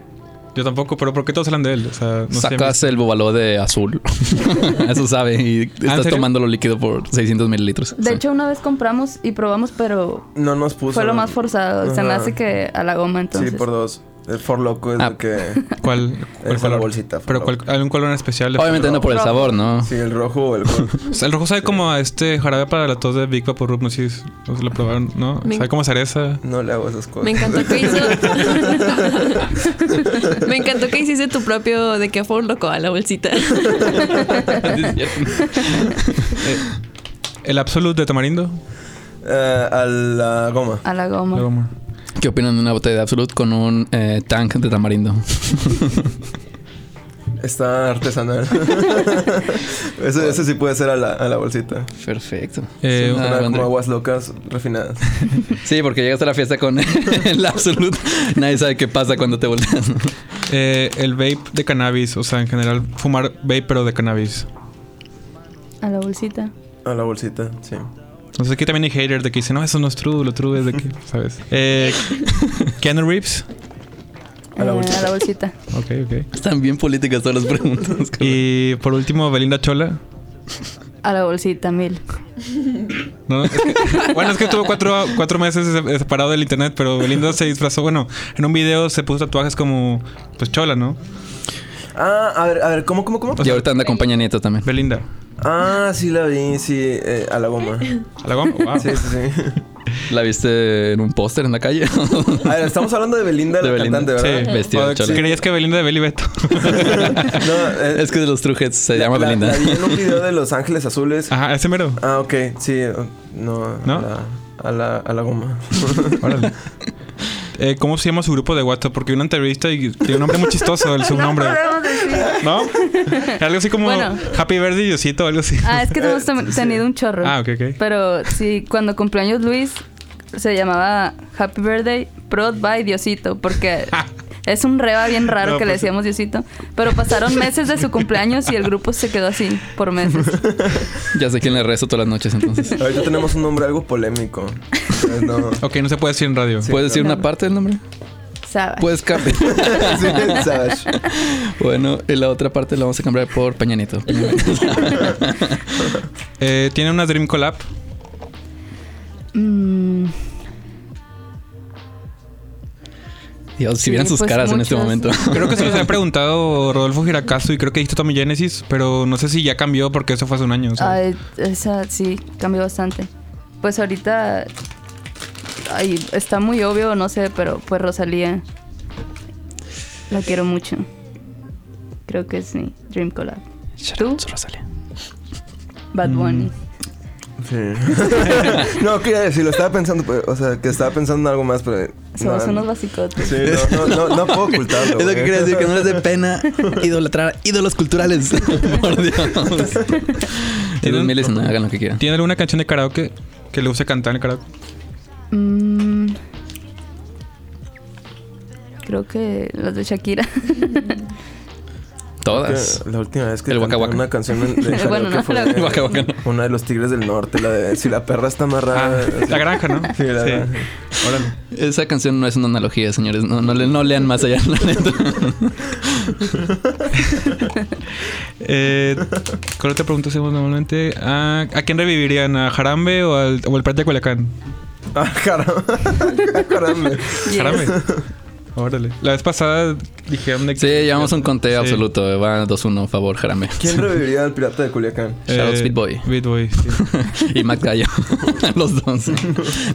Yo tampoco, pero ¿por qué todos hablan de él? O sea, no sé. Sacas el bobaló de azul. eso sabe. Y estás serio? tomando lo líquido por 600 mililitros. De Sí. hecho, una vez compramos y probamos, pero No nos puso. fue lo más forzado. Se me hace que a la goma, entonces. Sí, por dos. El For Loco es Ah. lo que ¿Cuál, cuál es la color? bolsita. For Pero Loco. ¿cuál, ¿algún color en especial? Obviamente no por el sabor, ¿no? Sí, el rojo o el. O sea, el rojo sabe como a este jarabe para la tos de Big Vaporub. No sé si no sé si lo probaron, ¿no? Me- Sabe como a cereza. No le hago esas cosas. Me encantó que hizo. Me encantó que hiciste tu propio de que un loco a la bolsita. El Absolute de tamarindo. Eh, a la goma. A la goma. ¿Qué opinan de una botella de Absolut con un eh, tank de tamarindo? Está artesanal. eso, eso sí puede ser a la, a la bolsita. Perfecto. Eh, Ah, Suena como aguas locas refinadas. Sí, porque llegas a la fiesta con el Absolut. Nadie sabe qué pasa cuando te volteas. Eh, el vape de cannabis. O sea, en general, fumar vape pero de cannabis. A la bolsita. A la bolsita, sí. Entonces aquí también hay hater de que dice, no, eso no es true, lo true es de que, ¿sabes? Eh, Keanu Reeves. A la Eh, bolsita. a la bolsita. Ok, ok. Están bien políticas todas las preguntas. Y por último, Belinda Chola. A la bolsita, mil. ¿no? Es que- bueno, es que estuvo cuatro, cuatro meses se- separado del internet, pero Belinda se disfrazó. Bueno, en un video se puso tatuajes como, pues, Chola, ¿no? Ah, a ver, a ver, ¿cómo, cómo, cómo? Y ahorita anda con Peña Nieto también. Belinda. Ah, sí la vi, sí, eh, a la goma. ¿A la goma? Wow. Sí, sí, sí. ¿La viste en un póster en la calle? A ver, estamos hablando de Belinda, De la Belinda. cantante, ¿verdad? Sí, Vestida chola. ¿Creías que Belinda de Beli Beto? No, eh, es que de los Truheads se la- llama la- Belinda. La vi en un video de Los Ángeles Azules. Ajá, ese mero. Ah, ok, sí, no, ¿No? A, la, a, la, a la goma. Órale. Eh, ¿Cómo se llama su grupo de WhatsApp? Porque vi una entrevista y tiene un nombre muy chistoso el subnombre. ¿No? Algo así como Bueno. Happy Birthday Diosito o algo así. Ah, es que hemos tenido un chorro. Ah, ok, ok. Pero sí, cuando cumplió años Luis, se llamaba Happy Birthday Prod by Diosito, porque es un reba bien raro No, que le pues- decíamos Diosito. Pero pasaron meses de su cumpleaños y el grupo se quedó así por meses. Ya sé quién le rezo todas las noches entonces. Ahorita tenemos un nombre algo polémico. Entonces, no. Ok, no se puede decir en radio. Sí. ¿Puedes decir una parte del nombre? ¿Sabes? Puedes cambiar. Sí, Savage. bueno, y la otra parte la vamos a cambiar por Peña Nieto. Eh, ¿Tiene una Dream Collab? Mm, Dios, si Sí, vieran sus pues caras en este momento. Creo que se los había preguntado Rodolfo Giracaso y creo que dijiste Tommy Genesis, pero no sé si ya cambió porque eso fue hace un año. esa sí, cambió bastante. Pues ahorita. Ay, está muy obvio, no sé, pero pues Rosalía. La quiero mucho. Creo que es mi Dream Collab. ¿Tú? Rosalía. Bad Bunny. Sí. no, quería decir, lo estaba pensando, pero, o sea, que estaba pensando en algo más, pero. Somos no, unos basicotes. Sí, no, no, no, no puedo ocultarlo. Es lo que quería decir, que no les dé pena idolatrar ídolos culturales. Por Dios. Miles, no, hagan lo que quieran. ¿Tiene alguna canción de karaoke que le use cantar en el karaoke? Mm, creo que las de Shakira. Todas. La última vez que El canté Waka Waka. una canción en- de Bueno, karaoke no, fue la- El Waka Waka no. una de los Tigres del Norte, la de Si la perra está amarrada. Ah, la granja, ¿no? Sí, la granja. Órale. Esa canción no es una analogía, señores. No, no, le- no lean más allá, la neta. Eh, ¿Cuál otra pregunta hacemos normalmente? Ah, ¿A quién revivirían? ¿A Jarambe o al, o al Prate de Culiacán? Ah, caramba. Órale. La vez pasada dijeron de que... Sí, llevamos un conteo Sí. absoluto. Va 2-1 favor, Jarame. ¿Quién reviviría al pirata de Culiacán? Beat Boy, sí. y Matt Gallo. Los dos.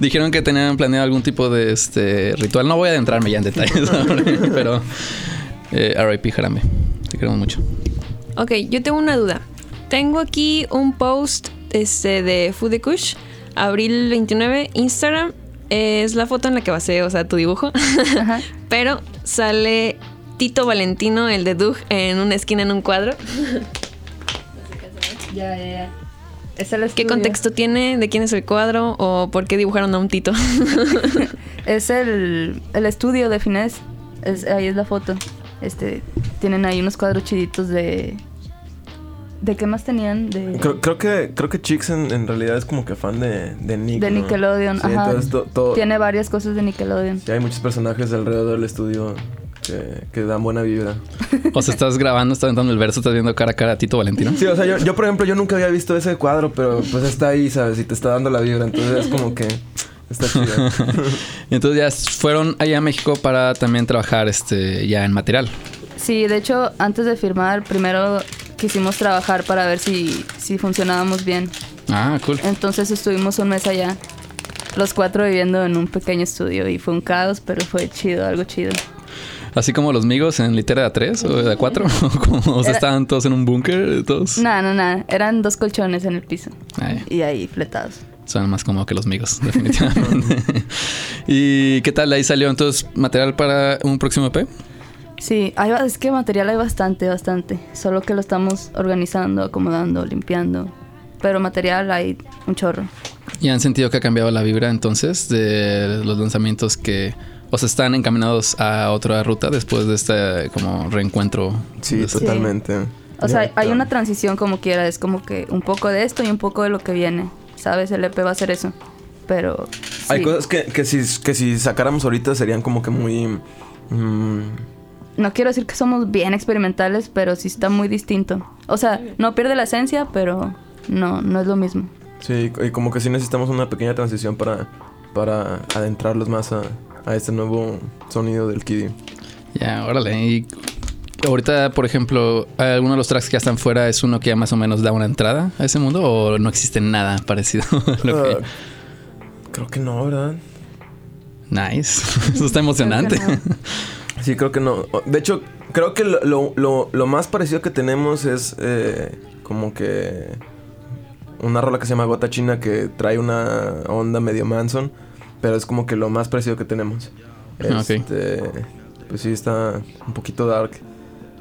Dijeron que tenían planeado algún tipo de este ritual. No voy a adentrarme ya en detalles, pero eh, RIP Jarame. Te queremos mucho. Ok, yo tengo una duda. Tengo aquí un post este, de Food de Kush, abril 29, Instagram. Es la foto en la que basé, o sea, tu dibujo. Ajá. Pero sale Tito Valentino, el de Doug, en una esquina en un cuadro. Ya, ya, ya. ¿Qué contexto tiene? ¿De quién es el cuadro? ¿O por qué dibujaron a un Tito? Es el, el estudio de Finés. Es, ahí es la foto. Este, tienen ahí unos cuadros chiditos de... ¿De qué más tenían? De, Creo, creo que creo que Chicks en, en realidad es como que fan de, de Nick. de ¿no? Nickelodeon. Sí, Ajá. entonces to- todo- Tiene varias cosas de Nickelodeon. sí, hay muchos personajes alrededor del estudio que, que dan buena vibra. O sea, estás grabando, estás dando el verso, estás viendo cara a cara a Tito Valentino. Sí, o sea, yo, yo por ejemplo, yo nunca había visto ese cuadro, pero pues está ahí, ¿sabes? Y te está dando la vibra, entonces es como que está chido. Entonces ya fueron allá a México para también trabajar este ya en material. Sí, de hecho, antes de firmar, primero quisimos trabajar para ver si, si funcionábamos bien. Ah, cool. Entonces estuvimos un mes allá, los cuatro viviendo en un pequeño estudio y fue un caos, pero fue chido, algo chido. Así como los migos en litera de A3 o de A4. o sea, estaban todos en un búnker, todos. No, no, no, eran dos colchones en el piso y ahí fletados. suenan más cómodo que los migos, definitivamente. ¿Y qué tal? Ahí salió entonces material para un próximo EP. Sí, hay, es que material hay bastante, bastante. Solo que lo estamos organizando, acomodando, limpiando. Pero material hay un chorro. ¿Y han sentido que ha cambiado la vibra entonces de los lanzamientos que o sea, están encaminados a otra ruta después de este como reencuentro? Sí, De- totalmente. O sea, hay una transición como quiera. Es como que un poco de esto y un poco de lo que viene. ¿Sabes? El EP va a ser eso. Pero... Hay sí. cosas que, que, si, que si sacáramos ahorita serían como que muy... mm, No quiero decir que somos bien experimentales, pero sí está muy distinto. O sea, no pierde la esencia, pero no, no es lo mismo. sí, y como que sí necesitamos una pequeña transición para, para adentrarlos más a, a este nuevo sonido del Kiddy. Ya, órale. Y ahorita, por ejemplo, ¿alguno de los tracks que ya están fuera es uno que ya más o menos da una entrada a ese mundo o no existe nada parecido? a lo que- Ah, creo que no, ¿verdad? Nice. Eso está emocionante. Sí, creo que no. De hecho, creo que lo, lo, más parecido que tenemos es eh, como que una rola que se llama Gota China que trae una onda medio Manson, pero es como que lo más parecido que tenemos. Ah. Este, Pues sí, está un poquito dark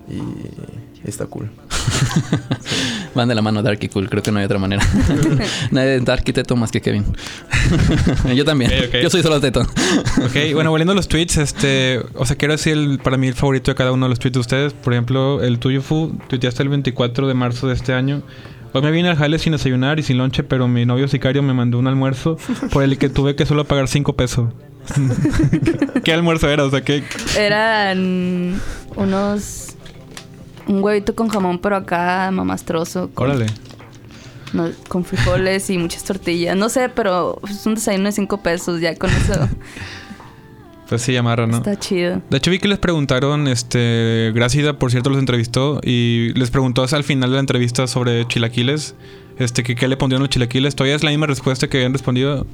y está cool. Van de la mano Dark y Cool, creo que no hay otra manera. Nadie es Dark y Teto más que Kevin. Yo también. Yo soy solo Teto. Ok, bueno, volviendo a los tweets, este, o sea, quiero decir el, para mí el favorito de cada uno de los tweets de ustedes. Por ejemplo, el tuyo Fu, tuiteaste el 24 de marzo de este año. Hoy me vine al jale sin desayunar y sin lonche, pero mi novio sicario me mandó un almuerzo por el que tuve que solo pagar 5 pesos. ¿Qué almuerzo era? O sea, ¿qué? Eran unos... Un huevito con jamón, pero acá mamastroso. Con, Órale. no, con frijoles y muchas tortillas. No sé, pero es un desayuno de cinco pesos. Ya con eso Pues sí, amarra, ¿no? está chido. De hecho, vi que les preguntaron, este, Gracida, por cierto, los entrevistó y les preguntó hasta al final de la entrevista sobre chilaquiles, este, que qué le pondrían los chilaquiles. Todavía es la misma respuesta que habían respondido.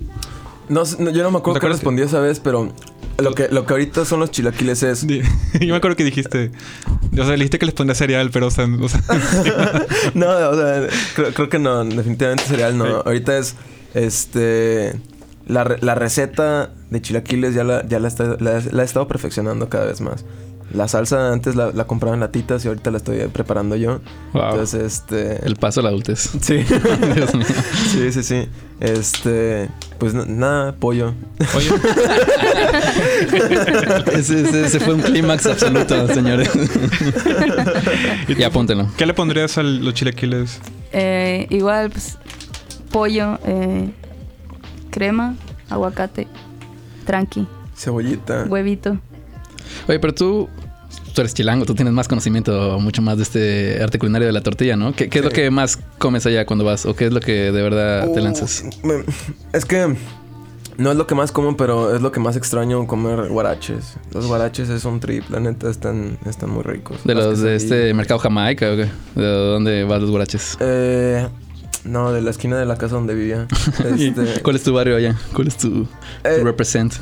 No, yo no me acuerdo ¿Te qué respondí esa vez, pero lo que, lo que ahorita son los chilaquiles es... Yo me acuerdo que dijiste, o sea, dijiste que les pondría cereal, pero, o sea, o sea, no, o sea, creo, creo que no, definitivamente cereal no. Sí. Ahorita es, este, la, la receta de chilaquiles ya la, ya la, está- la- la he estado perfeccionando cada vez más. La salsa antes la, la compraba en latitas y ahorita la estoy preparando yo. Wow. Entonces, este... El paso a la adultez. Sí. Dios mío. sí, sí, sí. Este... Pues nada, pollo. Oye, Ese, ese- ese fue un clímax absoluto, señores. y apúntenlo. ¿qué le pondrías a los chilequiles? Eh, igual, pues, pollo, eh, crema, aguacate, tranqui, Cebollita. huevito. Oye, pero tú, tú eres chilango, tú tienes más conocimiento, mucho más de este arte culinario de la tortilla, ¿no? ¿Qué, qué es lo que más comes allá cuando vas? ¿O qué es lo que de verdad te Uh, lanzas? me- Es que no es lo que más como, pero es lo que más extraño comer guaraches. Los guaraches es un trip, la neta están, están muy ricos. ¿De los de este mercado Jamaica o qué? ¿De dónde vas los guaraches? Eh, no, de la esquina de la casa donde vivía. Este, ¿Cuál es tu barrio allá? ¿Cuál es tu, tu Eh, represent?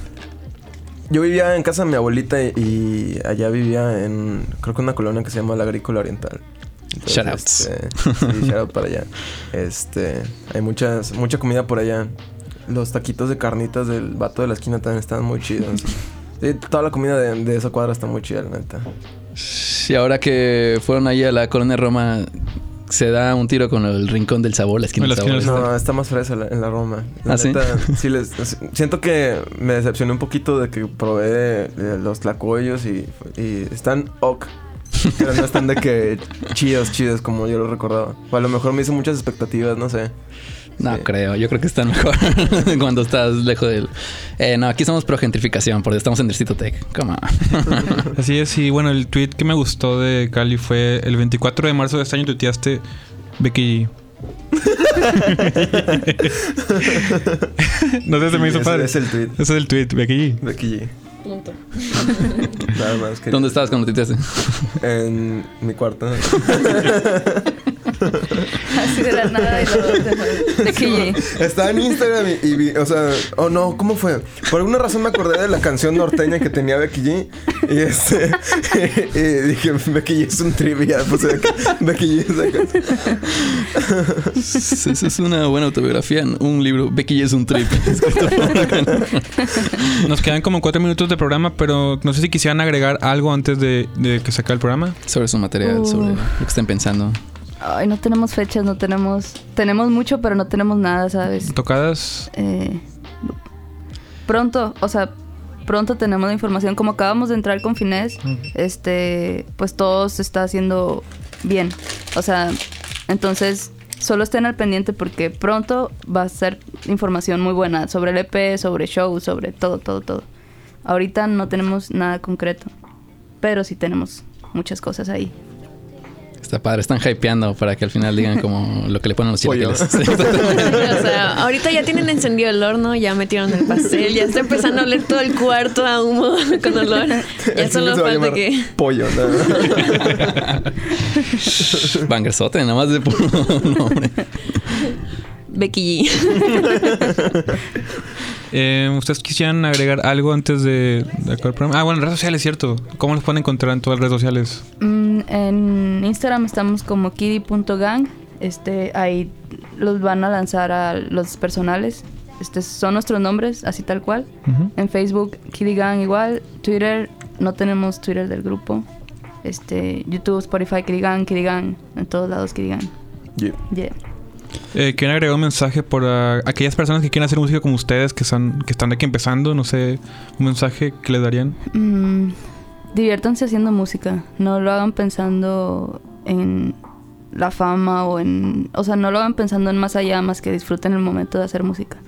Yo vivía en casa de mi abuelita y, allá vivía en, creo que una colonia que se llama la Agrícola Oriental. Shoutouts. este, sí, shout out para allá. Este, hay muchas, mucha comida por allá. Los taquitos de carnitas del vato de la esquina también están muy chidos. Sí, toda la comida de, de esa cuadra está muy chida, la neta. Y ahora que fueron ahí a la colonia Roma, se da un tiro con el rincón del sabor, la esquina La del sabor. No, está más fresa la- en la Roma. La ¿Ah, sí? neta, sí les, siento que me decepcioné un poquito de que probé eh, los tlacoyos y, y están ok. Pero no están de que chidos, chidos como yo lo recordaba. O a lo mejor me hice muchas expectativas, no sé. No Sí. creo, yo creo que están mejor cuando estás lejos del... Eh, no, aquí somos pro gentrificación, porque estamos en Distrito Tech. Come on. Así es, y bueno, el tweet que me gustó de Cali fue el 24 de marzo de este año tuiteaste Becky G. no sé, se me hizo Ese padre. Es el tweet. Ese es el tweet, Becky G. Becky G. Punto. Nada más. quería- ¿Dónde estabas cuando te En mi cuarto. Así de la nada y luego de, que Estaba en Instagram y, y vi, o sea, oh no, ¿cómo fue? Por alguna razón me acordé de la canción norteña que tenía Becky G. Y este, y, dije, Becky G es un trivia. Pues Becky G es acá. Esa es una buena autobiografía, un libro. Becky es un trip. Nos quedan como cuatro minutos de programa, pero no sé si quisieran agregar algo antes de, de que se acabe el programa. sobre su material, Uh. sobre lo que estén pensando. Ay, no tenemos fechas, no tenemos... Tenemos mucho, pero no tenemos nada, ¿sabes? Tocadas. Eh, pronto, o sea, pronto tenemos la información. Como acabamos de entrar con Finés, este, pues todo se está haciendo bien. O sea, entonces solo estén al pendiente porque pronto va a ser información muy buena sobre el EP, sobre show, sobre todo, todo, todo. Ahorita no tenemos nada concreto, pero sí tenemos muchas cosas ahí. Está padre, están hypeando para que al final digan como lo que le ponen los chilaquiles. Sí, exactamente. O sea, ahorita ya tienen encendido el horno, ya metieron el pastel, ya está empezando a oler todo el cuarto a humo con olor. Ya El solo falta que. Pollo, ¿no? Bangersote, nada más de puro nombre. Becky G. Eh, ¿Ustedes quisieran agregar algo antes de, de acabar el programa? Ah, bueno, redes sociales, cierto. ¿Cómo los pueden encontrar en todas las redes sociales? Mm, en Instagram estamos como kiddy.gang. Este, ahí los van a lanzar a los personales. Este, son nuestros nombres, así tal cual. En Facebook, Kiddy Gang igual. Twitter, no tenemos Twitter del grupo. Este, YouTube, Spotify, Kiddy Gang, Kiddy Gang. En todos lados, Kiddy Gang. Yeah. Yeah. Eh, ¿Quieren agregar un mensaje por ah, aquellas personas que quieren hacer música como ustedes, que están, que están aquí empezando? No sé, un mensaje que les darían. Mm, diviértanse haciendo música. No lo hagan pensando en la fama o en... O sea, no lo hagan pensando en más allá, más que disfruten el momento de hacer música.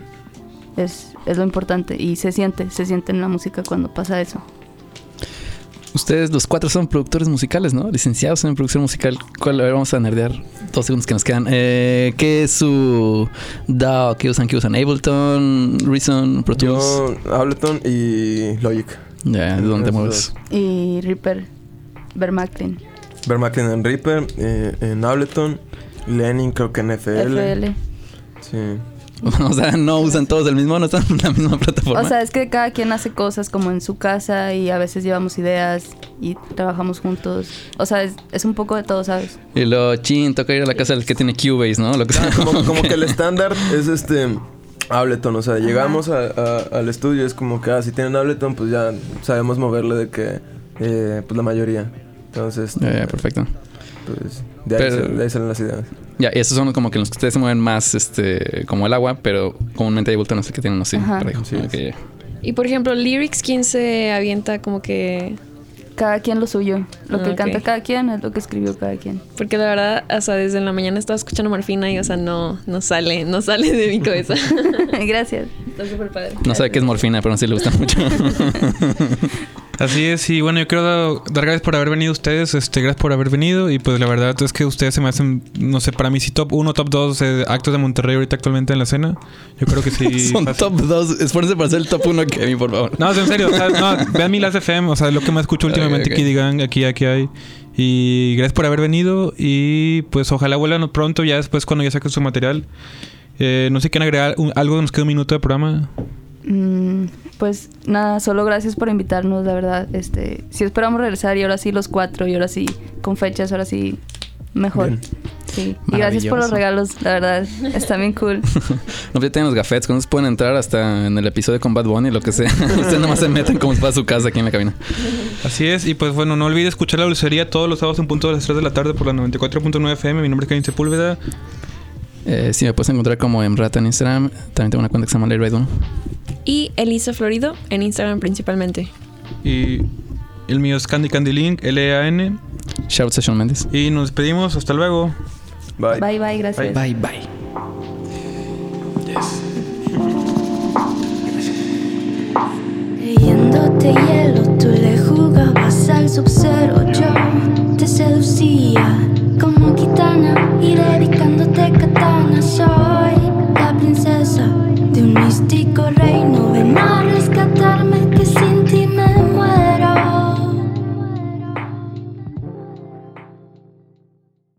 Es, es lo importante. Y se siente, se siente en la música cuando pasa eso. Ustedes los cuatro son productores musicales, ¿no? Licenciados en producción musical. ¿Cuál? A ver, vamos a nerdear dos segundos que nos quedan. Eh, ¿Qué es su DAO? ¿Qué usan? ¿Qué usan? Ableton, Reason, Pro Tools. Yo, Ableton y Logic. Ya, ¿de dónde te mueves? Y Reaper, Vermaclin, Vermaclin en Reaper, eh, en Ableton, Lenin creo que en FL. FL. Sí. o sea, no usan todos el mismo, no están en la misma plataforma. O sea, es que cada quien hace cosas como en su casa y a veces llevamos ideas y trabajamos juntos. O sea, es, es un poco de todo, ¿sabes? y lo chin, toca ir a la casa del que tiene Cubase, ¿no? Lo que Ah, sea. como, como que el estándar es este Ableton, o sea, llegamos a- a- al estudio, es como que ah, si tienen Ableton, pues ya sabemos moverle de que eh, pues la mayoría. Entonces, Eh, perfecto. pues de ahí, Pero- salen, de ahí salen las ideas. Ya, y esos son como que los que ustedes se mueven más, este, como el agua, pero comúnmente hay bulto, no sé qué tienen así. Sí. Y por ejemplo, lyrics, ¿quién se avienta como que...? Cada quien lo suyo. Lo que canta cada quien es lo que escribió cada quien. Porque la verdad, o sea, desde la mañana estaba escuchando Morfina y, o sea, no, no sale, no sale de mi cabeza. Gracias. Está súper padre. No sabe qué es morfina, pero sí le gusta mucho. Así es, y bueno, yo quiero dar, dar gracias por haber venido ustedes, este, gracias por haber venido, y pues la verdad es que ustedes se me hacen, no sé, para mí sí top 1, top 2 actos de Monterrey ahorita actualmente en la escena. Yo creo que sí. Son fácil. top 2. Esfuerce para ser el top 1, Kevin, por favor. No, en serio, o sea, no, vean mi Las FM, o sea, lo que más escucho últimamente ok. aquí digan, aquí, aquí hay. Y gracias por haber venido y pues ojalá vuelvan pronto, ya después cuando ya saquen su material. Eh, no sé si quieren agregar un- algo, nos queda un minuto de programa. Mm, pues nada, solo gracias por invitarnos, la verdad. Este, sí esperamos regresar y ahora sí los cuatro y ahora sí con fechas, ahora sí mejor. Bien. Sí. Y gracias por los regalos, la verdad. Está bien cool. No, ya tienen los gafetes, con esos pueden entrar hasta en el episodio con Bad Bunny, lo que sea. Ustedes nomás se meten como si fuera su casa aquí en la cabina. Así es, y pues bueno, no olvides escuchar la dulcería todos los sábados en punto de las 3 de la tarde por la 94.9 FM. Mi nombre es Kevin Sepúlveda. Eh, sí, me puedes encontrar como en Rata en Instagram. También tengo una cuenta que se llama 1. Y Elisa Florido en Instagram principalmente. Y el mío es Candy Candy Link, L-E-A-N. Shout Session Méndez. Y nos despedimos, hasta luego. Bye. Bye, bye, gracias. Bye, bye. Creyéndote hielo, tú le jugabas al sub-zero. Yo te seducía sotana y dedicándote katana. Soy la princesa de un místico reino.